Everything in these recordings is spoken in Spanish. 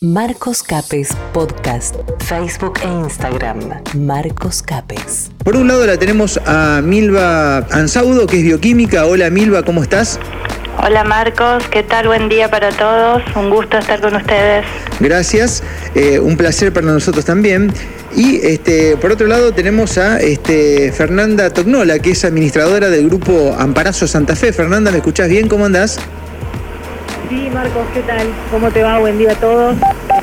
Marcos Capes Podcast, Facebook e Instagram. Marcos Capes. Por un lado la tenemos a Milva Ansaudo, que es bioquímica. Hola Milva, ¿cómo estás? Hola Marcos, ¿qué tal? Buen día para todos. Un gusto estar con ustedes. Gracias, eh, un placer para nosotros también. Y este, por otro lado tenemos a este, Fernanda Tognola, que es administradora del grupo Amparazo Santa Fe. Fernanda, ¿me escuchás bien? ¿Cómo andás? Sí, Marcos, ¿qué tal? ¿Cómo te va? Buen día a todos.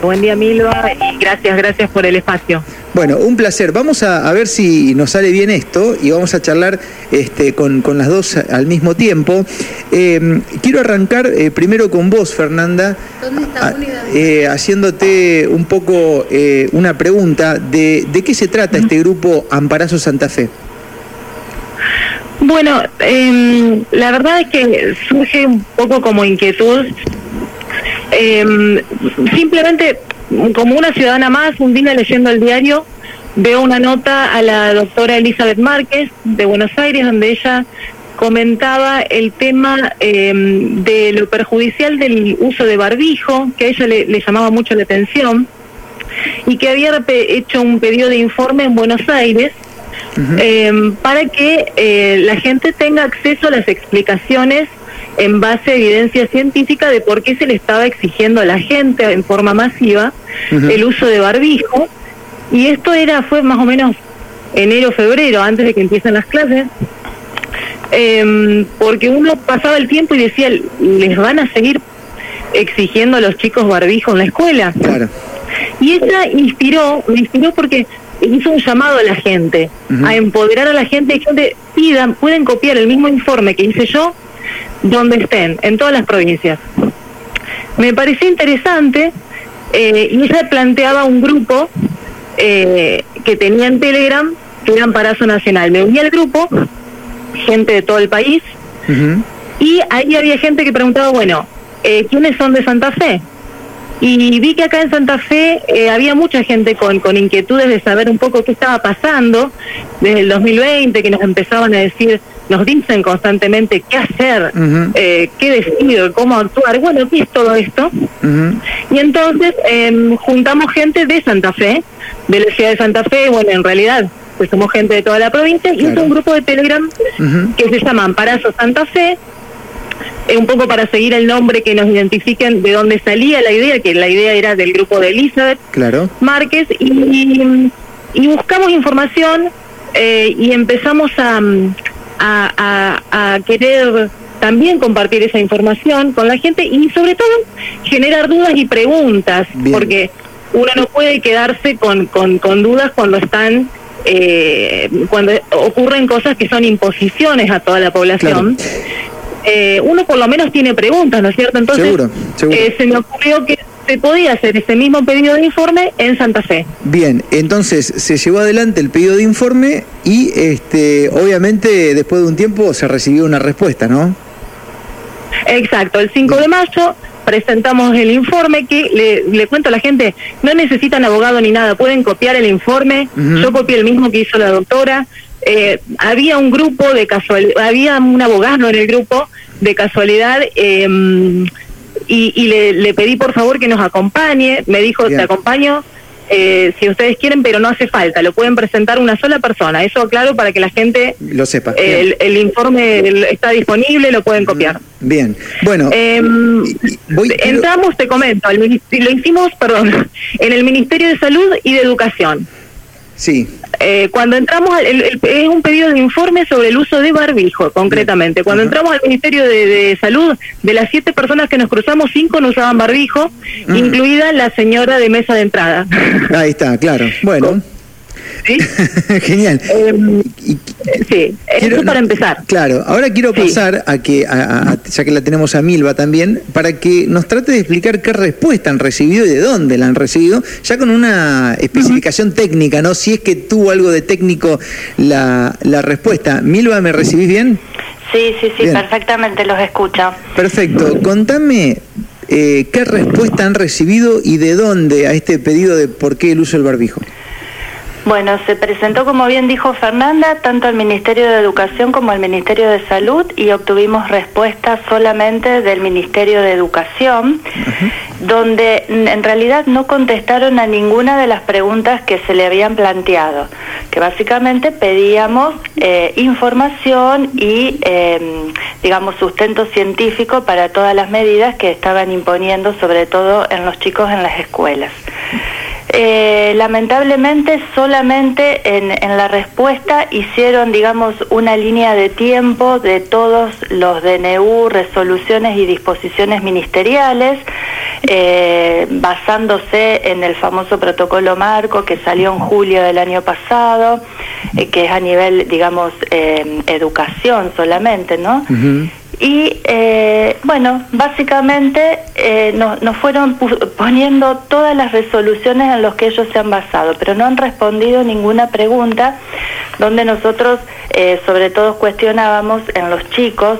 Buen día, Milva, y gracias, gracias por el espacio. Bueno, un placer. Vamos a, ver si nos sale bien esto y vamos a charlar este, con, las dos al mismo tiempo. Em, quiero arrancar eh, primero con vos, Fernanda, eh, haciéndote un poco eh, una pregunta de, de qué se trata este grupo Amparazo Santa Fe. Bueno, eh, la verdad es que surge un poco como inquietud. Eh, simplemente, como una ciudadana más, un día leyendo el diario, veo una nota a la doctora Elizabeth Márquez de Buenos Aires, donde ella comentaba el tema eh, de lo perjudicial del uso de barbijo, que a ella le, le llamaba mucho la atención, y que había hecho un pedido de informe en Buenos Aires Em, para que eh, la gente tenga acceso a las explicaciones en base a evidencia científica de por qué se le estaba exigiendo a la gente en forma masiva el uso de barbijo. Y esto era fue más o menos enero, febrero, antes de que empiecen las clases. Em, porque uno pasaba el tiempo y decía, les van a seguir exigiendo a los chicos barbijo en la escuela. Claro. Y ella inspiró, me inspiró porque hizo un llamado a la gente, a empoderar a la gente, gente pidan, pueden copiar el mismo informe que hice yo donde estén, en todas las provincias. Me pareció interesante eh, y ella planteaba un grupo eh, que tenía en Telegram, que era Amparazo Nacional. Me uní al grupo, gente de todo el país, y ahí había gente que preguntaba, bueno, eh, ¿quiénes son de Santa Fe? Y vi que acá en Santa Fe eh, había mucha gente con, con inquietudes de saber un poco qué estaba pasando. Desde el 2020, que nos empezaban a decir, nos dicen constantemente qué hacer, eh, qué decir, cómo actuar. Bueno, ¿qué es todo esto? Y entonces em, juntamos gente de Santa Fe, de la ciudad de Santa Fe, bueno, en realidad pues somos gente de toda la provincia, y es un grupo de Telegram que se llama Amparazo Santa Fe, un poco para seguir el nombre que nos identifiquen de dónde salía la idea, que la idea era del grupo de Elizabeth claro. Márquez, y, buscamos información eh, y empezamos a, a, querer también compartir esa información con la gente y sobre todo generar dudas y preguntas, porque uno no puede quedarse con, con, con dudas cuando están eh, cuando ocurren cosas que son imposiciones a toda la población. Eh, uno por lo menos tiene preguntas, ¿no es cierto? Entonces, seguro, eh, se me ocurrió que se podía hacer ese mismo pedido de informe en Santa Fe. Bien, entonces se llevó adelante el pedido de informe y este, obviamente después de un tiempo se recibió una respuesta, ¿no? Exacto, el 5 de mayo presentamos el informe que le, cuento a la gente, no necesitan abogado ni nada, pueden copiar el informe, yo copié el mismo que hizo la doctora, eh, había un grupo de casualidad, había un abogado en el grupo de casualidad em, y, le, pedí por favor que nos acompañe, me dijo, te acompaño eh, si ustedes quieren, pero no hace falta, lo pueden presentar una sola persona, eso claro para que la gente lo sepa. el, informe está disponible, lo pueden copiar. Bien, bueno. Em, entramos, te comento, lo hicimos, perdón, en el Ministerio de Salud y de Educación. Sí. Eh, cuando entramos, es un pedido de informe sobre el uso de barbijo, concretamente. Cuando entramos al Ministerio de, Salud, de las siete personas que nos cruzamos, cinco no usaban barbijo, incluida la señora de mesa de entrada. Ahí está, claro. Bueno. ¿Sí? Genial. Em, sí, eso para empezar. Claro, ahora quiero pasar a que, ya que la tenemos a Milva también, para que nos trate de explicar qué respuesta han recibido y de dónde la han recibido, ya con una especificación técnica, ¿no? Si es que tuvo algo de técnico la, la respuesta. Milva, ¿me recibís bien? Sí, sí, sí, perfectamente los escucho. Perfecto. Contame eh, qué respuesta han recibido y de dónde a este pedido de por qué el uso del barbijo. Bueno, se presentó, como bien dijo Fernanda, tanto al Ministerio de Educación como al Ministerio de Salud y obtuvimos respuesta solamente del Ministerio de Educación, donde en realidad no contestaron a ninguna de las preguntas que se le habían planteado, que básicamente pedíamos eh, información y, em, digamos, sustento científico para todas las medidas que estaban imponiendo, sobre todo en los chicos en las escuelas. Eh, lamentablemente solamente en, la respuesta hicieron, digamos, una línea de tiempo de todos los DNU, resoluciones y disposiciones ministeriales, eh, basándose en el famoso protocolo marco que salió en julio del año pasado, eh, que es a nivel, digamos, educación solamente, ¿no? Y eh, bueno, básicamente eh, nos fueron poniendo todas las resoluciones en las que ellos se han basado, pero no han respondido ninguna pregunta donde nosotros eh, sobre todo cuestionábamos en los chicos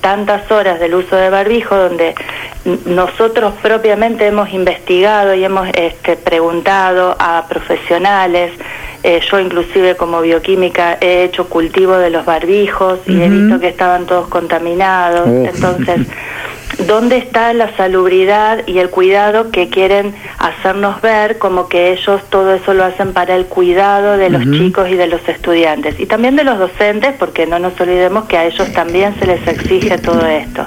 tantas horas del uso de barbijo, donde nosotros propiamente hemos investigado y hemos este, preguntado a profesionales, eh, yo inclusive como bioquímica he hecho cultivo de los barbijos y he visto que estaban todos contaminados. Entonces, ¿dónde está la salubridad y el cuidado que quieren hacernos ver como que ellos todo eso lo hacen para el cuidado de los chicos y de los estudiantes? Y también de los docentes, porque no nos olvidemos que a ellos también se les exige todo esto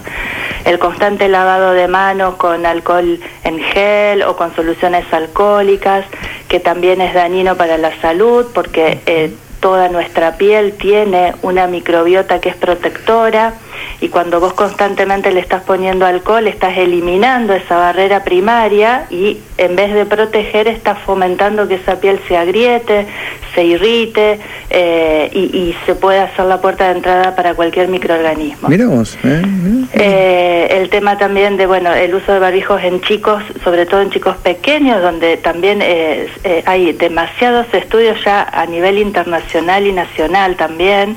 el constante lavado de manos con alcohol en gel o con soluciones alcohólicas, que también es dañino para la salud porque eh, toda nuestra piel tiene una microbiota que es protectora y cuando vos constantemente le estás poniendo alcohol estás eliminando esa barrera primaria y en vez de proteger estás fomentando que esa piel se agriete, se irrite eh, y, se puede hacer la puerta de entrada para cualquier microorganismo. Miramos. ¿eh? Eh, el tema también de bueno el uso de barbijos en chicos, sobre todo en chicos pequeños, donde también hay demasiados estudios ya a nivel internacional y nacional también,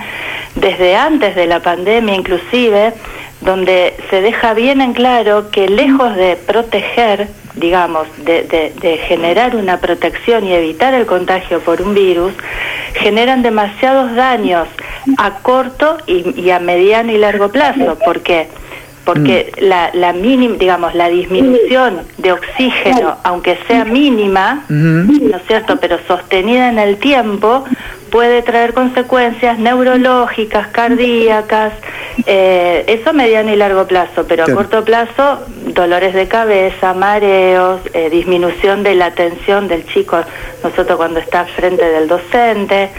desde antes de la pandemia inclusive, donde se deja bien en claro que lejos de proteger, digamos, de, generar una protección y evitar el contagio por un virus, generan demasiados daños a corto y, a mediano y largo plazo. ¿Por qué? Porque mm. la, la mínima, digamos, la disminución de oxígeno, aunque sea mínima, ¿no es cierto?, pero sostenida en el tiempo, puede traer consecuencias neurológicas, cardíacas, eh, eso a mediano y largo plazo, pero a corto plazo dolores de cabeza, mareos, eh, disminución de la atención del chico, nosotros cuando está frente del docente,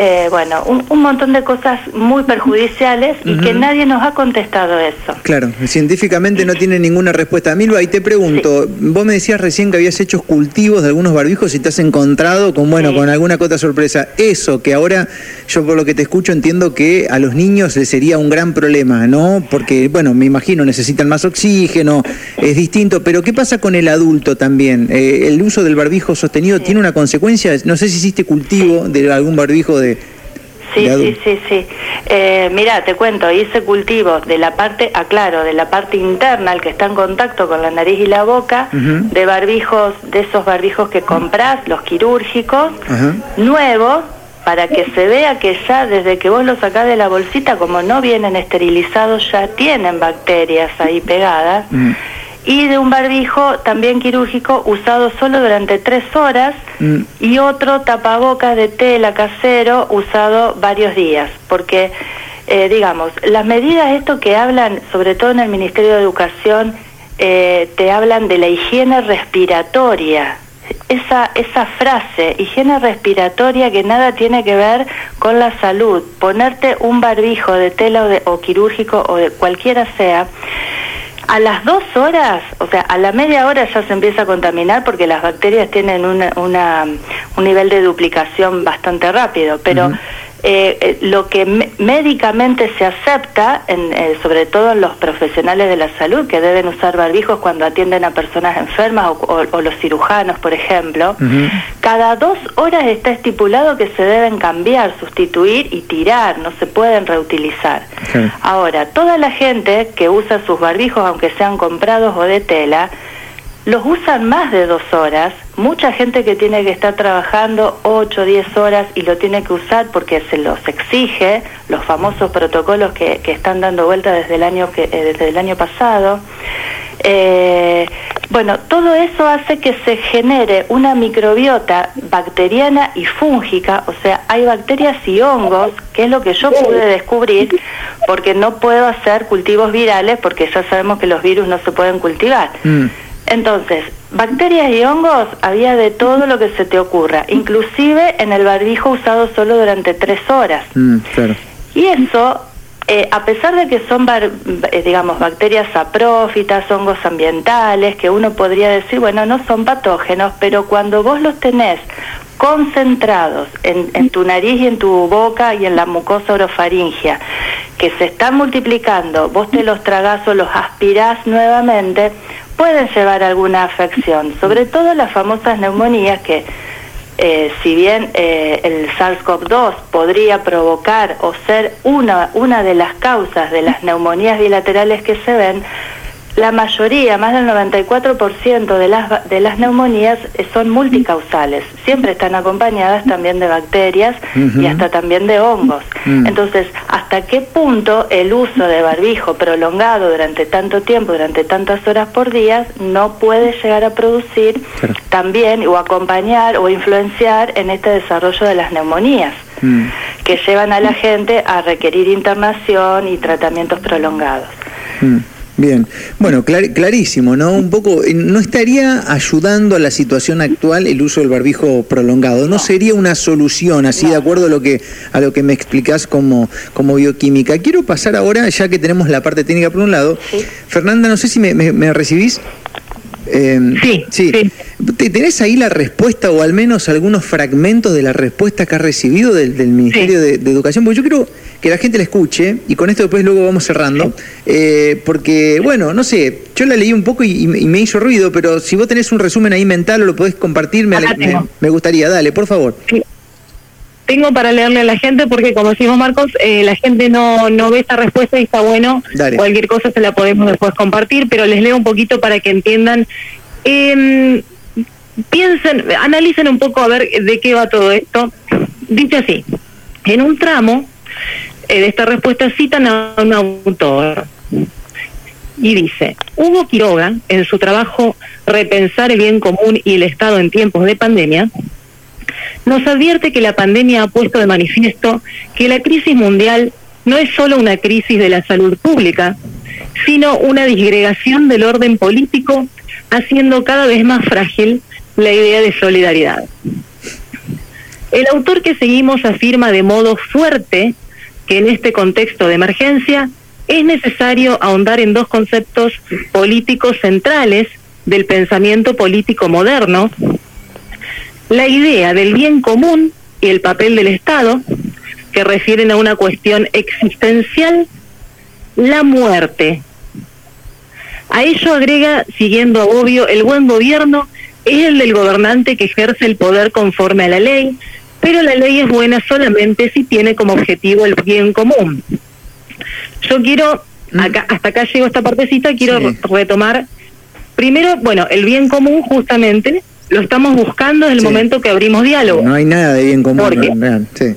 eh, bueno, un, montón de cosas muy perjudiciales y que nadie nos ha contestado eso. Claro, científicamente no tiene ninguna respuesta. Milva, y te pregunto, vos me decías recién que habías hecho cultivos de algunos barbijos y te has encontrado con, bueno, con alguna cota sorpresa. Eso, que ahora yo por lo que te escucho entiendo que a los niños les sería un gran problema, ¿no? Porque, bueno, me imagino necesitan más oxígeno, es distinto, pero ¿qué pasa con el adulto también? Eh, ¿El uso del barbijo sostenido tiene una consecuencia? No sé si hiciste cultivo de algún barbijo de... Sí, sí, sí, sí. Eh, mira, te cuento, hice cultivos de la parte, aclaro, de la parte interna, el que está en contacto con la nariz y la boca, de barbijos, de esos barbijos que compras, los quirúrgicos, nuevos, para que se vea que ya desde que vos los sacás de la bolsita, como no vienen esterilizados, ya tienen bacterias ahí pegadas. Mm. Y de un barbijo también quirúrgico usado solo durante tres horas mm. y otro tapabocas de tela casero usado varios días. Porque, eh, digamos, las medidas, esto que hablan, sobre todo en el Ministerio de Educación, eh, te hablan de la higiene respiratoria esa, esa frase, higiene respiratoria que nada tiene que ver con la salud, ponerte un barbijo de tela o, de, o quirúrgico o de cualquiera sea, a las dos horas, o sea, a la media hora ya se empieza a contaminar porque las bacterias tienen una, una un nivel de duplicación bastante rápido, pero... Eh, eh, lo que médicamente se acepta, en, eh, sobre todo en los profesionales de la salud, que deben usar barbijos cuando atienden a personas enfermas o, los cirujanos, por ejemplo, cada dos horas está estipulado que se deben cambiar, sustituir y tirar, no se pueden reutilizar. Ahora, toda la gente que usa sus barbijos, aunque sean comprados o de tela, los usan más de dos horas. Mucha gente que tiene que estar trabajando 8 o 10 horas y lo tiene que usar porque se los exige, los famosos protocolos que, están dando vuelta desde el año, que, eh, desde el año pasado. Eh, bueno, todo eso hace que se genere una microbiota bacteriana y fúngica, o sea, hay bacterias y hongos, que es lo que yo pude descubrir, porque no puedo hacer cultivos virales, porque ya sabemos que los virus no se pueden cultivar. Mm. Entonces, bacterias y hongos había de todo lo que se te ocurra, inclusive en el barbijo usado solo durante tres horas. Mm, y eso eh, a pesar de que son, eh, digamos, bacterias saprófitas, hongos ambientales, que uno podría decir, bueno, no son patógenos, pero cuando vos los tenés concentrados en, tu nariz y en tu boca y en la mucosa orofaringia, que se están multiplicando, vos te los tragás o los aspirás nuevamente, pueden llevar alguna afección, sobre todo las famosas neumonías que eh, si bien eh, el SARS-CoV-2 podría provocar o ser una, una de las causas de las neumonías bilaterales que se ven, la mayoría, más del 94% de las, de las neumonías eh, son multicausales. Siempre están acompañadas también de bacterias y hasta también de hongos. Mm. Entonces, ¿hasta qué punto el uso de barbijo prolongado durante tanto tiempo, durante tantas horas por día, no puede llegar a producir también o acompañar o influenciar en este desarrollo de las neumonías? Mm. que llevan a la gente a requerir internación y tratamientos prolongados. Mm. Bien, bueno, clarísimo, ¿no? Un poco, eh, ¿no estaría ayudando a la situación actual el uso del barbijo prolongado? ¿No, sería una solución, así de acuerdo a lo que, a lo que me explicás como, como bioquímica? Quiero pasar ahora, ya que tenemos la parte técnica por un lado. Fernanda, no sé si me, me recibís. Em, sí, sí. ¿Tenés ahí la respuesta o al menos algunos fragmentos de la respuesta que ha recibido del, Ministerio de, Educación? Porque yo quiero que la gente la escuche y con esto después luego vamos cerrando. Eh, porque, bueno, no sé, yo la leí un poco y, me hizo ruido, pero si vos tenés un resumen ahí mental o lo podés compartir, me, me, gustaría. Dale, por favor tengo para leerle a la gente porque como decimos Marcos, eh, la gente no, no ve esta respuesta y está bueno. Cualquier cosa se la podemos después compartir, pero les leo un poquito para que entiendan. Eh, piensen, analicen un poco a ver de qué va todo esto. Dice así, en un tramo de esta respuesta citan a un autor y dice, Hugo Quiroga, en su trabajo Repensar el bien común y el Estado en tiempos de pandemia, nos advierte que la pandemia ha puesto de manifiesto que la crisis mundial no es solo una crisis de la salud pública, sino una disgregación del orden político, haciendo cada vez más frágil la idea de solidaridad. El autor que seguimos afirma de modo fuerte que en este contexto de emergencia es necesario ahondar en dos conceptos políticos centrales del pensamiento político moderno, la idea del bien común y el papel del Estado, que refieren a una cuestión existencial, la muerte. A ello agrega, siguiendo a obvio, el buen gobierno es el del gobernante que ejerce el poder conforme a la ley, pero la ley es buena solamente si tiene como objetivo el bien común. Yo quiero, mm. acá, hasta acá llego esta partecita, quiero retomar primero, bueno, el bien común justamente lo estamos buscando desde el momento que abrimos diálogo. No hay nada de bien común. sí.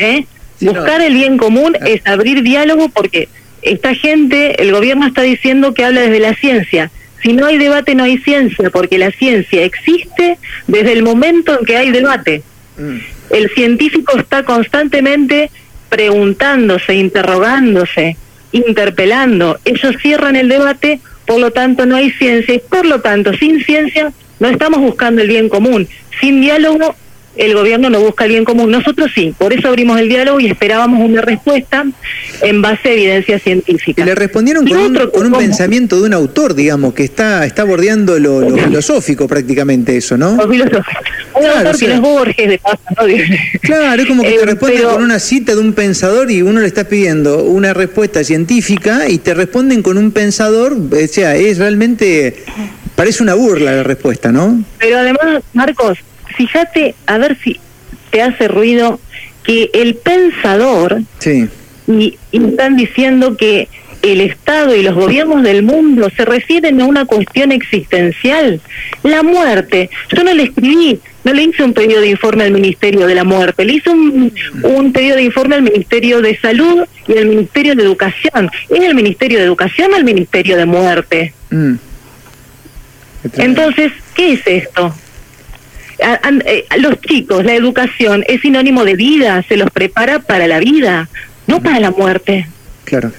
¿Eh? Buscar el bien común ah. es abrir diálogo porque esta gente, el gobierno está diciendo que habla desde la ciencia. Si no hay debate, no hay ciencia, porque la ciencia existe desde el momento en que hay debate. El científico está constantemente preguntándose, interrogándose, interpelando. Ellos cierran el debate, por lo tanto no hay ciencia y por lo tanto sin ciencia no estamos buscando el bien común. Sin diálogo, el gobierno no busca el bien común. Nosotros sí, por eso abrimos el diálogo y esperábamos una respuesta en base a evidencia científica. Y le respondieron con, un, pensamiento de un autor, digamos, que está, está bordeando lo, filosófico prácticamente eso, ¿no? Lo filosófico. Un autor que no es Borges, de paso, ¿no? Claro, es como que te eh, responden con una cita de un pensador y uno le está pidiendo una respuesta científica y te responden con un pensador, o sea, es realmente Parece una burla la respuesta, ¿no? Pero además, Marcos, fíjate a ver si te hace ruido que el pensador sí. y, están diciendo que el Estado y los gobiernos del mundo se refieren a una cuestión existencial, la muerte. Yo no le escribí, no le hice un pedido de informe al Ministerio de la Muerte, le hice un, pedido de informe al Ministerio de Salud y al Ministerio de Educación. ¿Es el Ministerio de Educación o el Ministerio de Muerte? Mm. Entonces, ¿qué es esto? Eh, los chicos, la educación es sinónimo de vida, se los prepara para la vida, no para la muerte. Claro.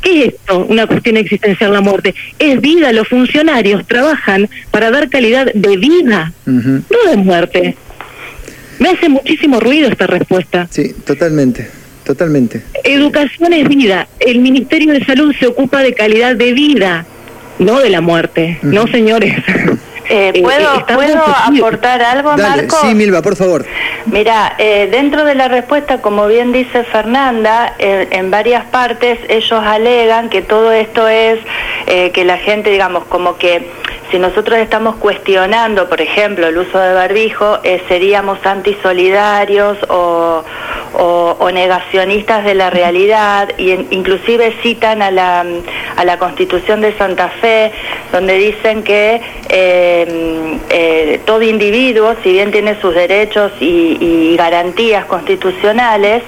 ¿Qué es esto? Una cuestión existencial la muerte. Es vida, los funcionarios trabajan para dar calidad de vida, no de muerte. Me hace muchísimo ruido esta respuesta. Sí, totalmente, totalmente. Educación es vida. El Ministerio de Salud se ocupa de calidad de vida, no de la muerte. No, señores. Eh, eh, ¿Puedo, ¿puedo aportar algo, Marco? Sí, Milva, por favor. Mira, eh, dentro de la respuesta, como bien dice Fernanda, en varias partes ellos alegan que todo esto es que la gente, digamos, como que si nosotros estamos cuestionando, por ejemplo, el uso de barbijo, seríamos antisolidarios o, o, negacionistas de la realidad, y inclusive citan a la, a la Constitución de Santa Fe, donde dicen que eh, eh, todo individuo, si bien tiene sus derechos y, garantías constitucionales,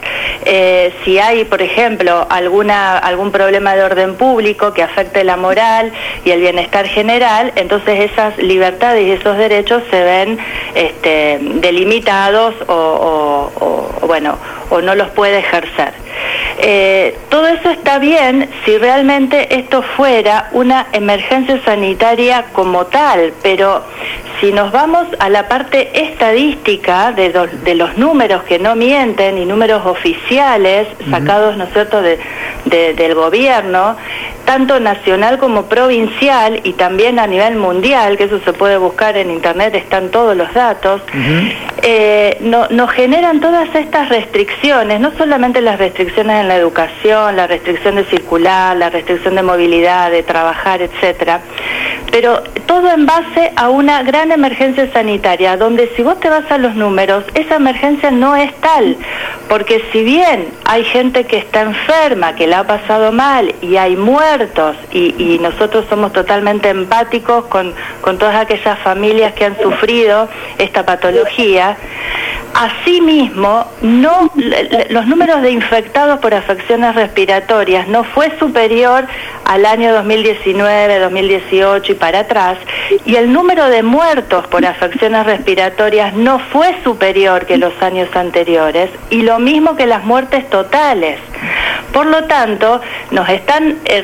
eh, si hay, por ejemplo, alguna, algún problema de orden público que afecte la moral y el bienestar general, entonces esas libertades y esos derechos se ven este, delimitados o, o bueno, o no los puede ejercer. Eh, todo eso está bien si realmente esto fuera una emergencia sanitaria como tal, pero si nos vamos a la parte estadística de, de los números que no mienten y números oficiales sacados, ¿no es cierto?, de, del gobierno, tanto nacional como provincial y también a nivel mundial, que eso se puede buscar en internet, están todos los datos, eh, no, nos generan todas estas restricciones, no solamente las restricciones en la educación, la restricción de circular, la restricción de movilidad, de trabajar, etcétera, pero todo en base a una gran emergencia sanitaria, donde si vos te vas a los números, esa emergencia no es tal, porque si bien hay gente que está enferma, que la ha pasado mal y hay muertos, y, nosotros somos totalmente empáticos con, con todas aquellas familias que han sufrido esta patología, Asimismo, los números de infectados por afecciones respiratorias no fue superior al año 2019, 2018 y para atrás, y el número de muertos por afecciones respiratorias no fue superior que los años anteriores, y lo mismo que las muertes totales. Por lo tanto, nos están eh,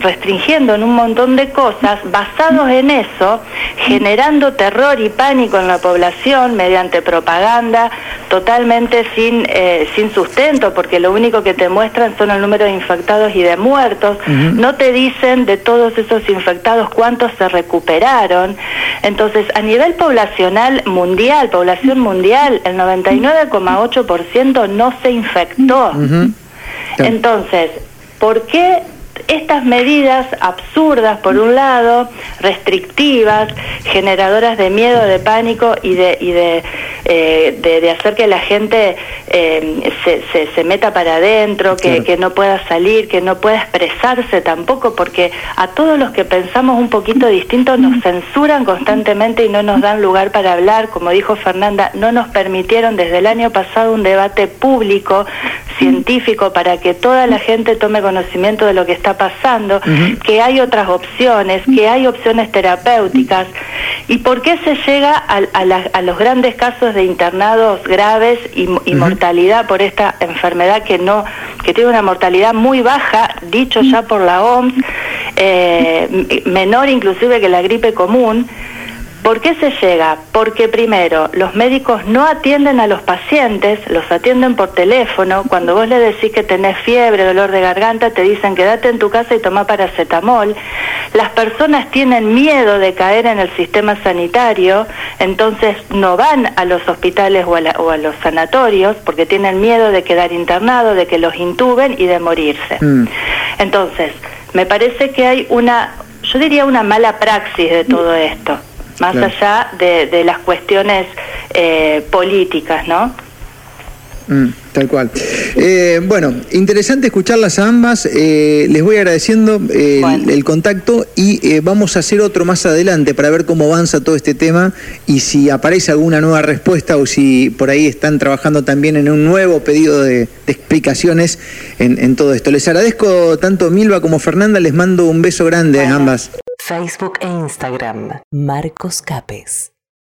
restringiendo en un montón de cosas basados en eso, generando terror y pánico en la población mediante propaganda totalmente sin, eh, sin sustento, porque lo único que te muestran son el número de infectados y de muertos. No te dicen de todos esos infectados cuántos se recuperaron. Entonces, a nivel poblacional mundial, población mundial, el 99,8% no se infectó. Entonces, ¿por qué estas medidas absurdas, por un lado, restrictivas, generadoras de miedo, de pánico y de, y de, eh, hacer que la gente eh, se, se, meta para adentro, que, que, no pueda salir, que no pueda expresarse tampoco, porque a todos los que pensamos un poquito distinto nos censuran constantemente y no nos dan lugar para hablar. Como dijo Fernanda, no nos permitieron desde el año pasado un debate público, científico, para que toda la gente tome conocimiento de lo que está pasando, que hay otras opciones, que hay opciones terapéuticas. ¿Y por qué se llega a, los grandes casos de internados graves y, mortalidad por esta enfermedad que no que tiene una mortalidad muy baja, dicho ya por la OMS, eh, menor inclusive que la gripe común? ¿Por qué se llega? Porque primero, los médicos no atienden a los pacientes, los atienden por teléfono. Cuando vos le decís que tenés fiebre, dolor de garganta, te dicen quédate en tu casa y toma paracetamol. Las personas tienen miedo de caer en el sistema sanitario, entonces no van a los hospitales o a, los sanatorios porque tienen miedo de quedar internados, de que los intuben y de morirse. Mm. Entonces, me parece que hay una, yo diría una mala praxis de todo esto más allá de, las cuestiones eh, políticas, ¿no? Mm, tal cual. Eh, bueno, interesante escucharlas a ambas. Eh, les voy agradeciendo eh, el, contacto y vamos a hacer otro más adelante para ver cómo avanza todo este tema y si aparece alguna nueva respuesta o si por ahí están trabajando también en un nuevo pedido de, explicaciones en, todo esto. Les agradezco tanto Milva como Fernanda. Les mando un beso grande a ambas. Facebook e Instagram, Marcos Capes.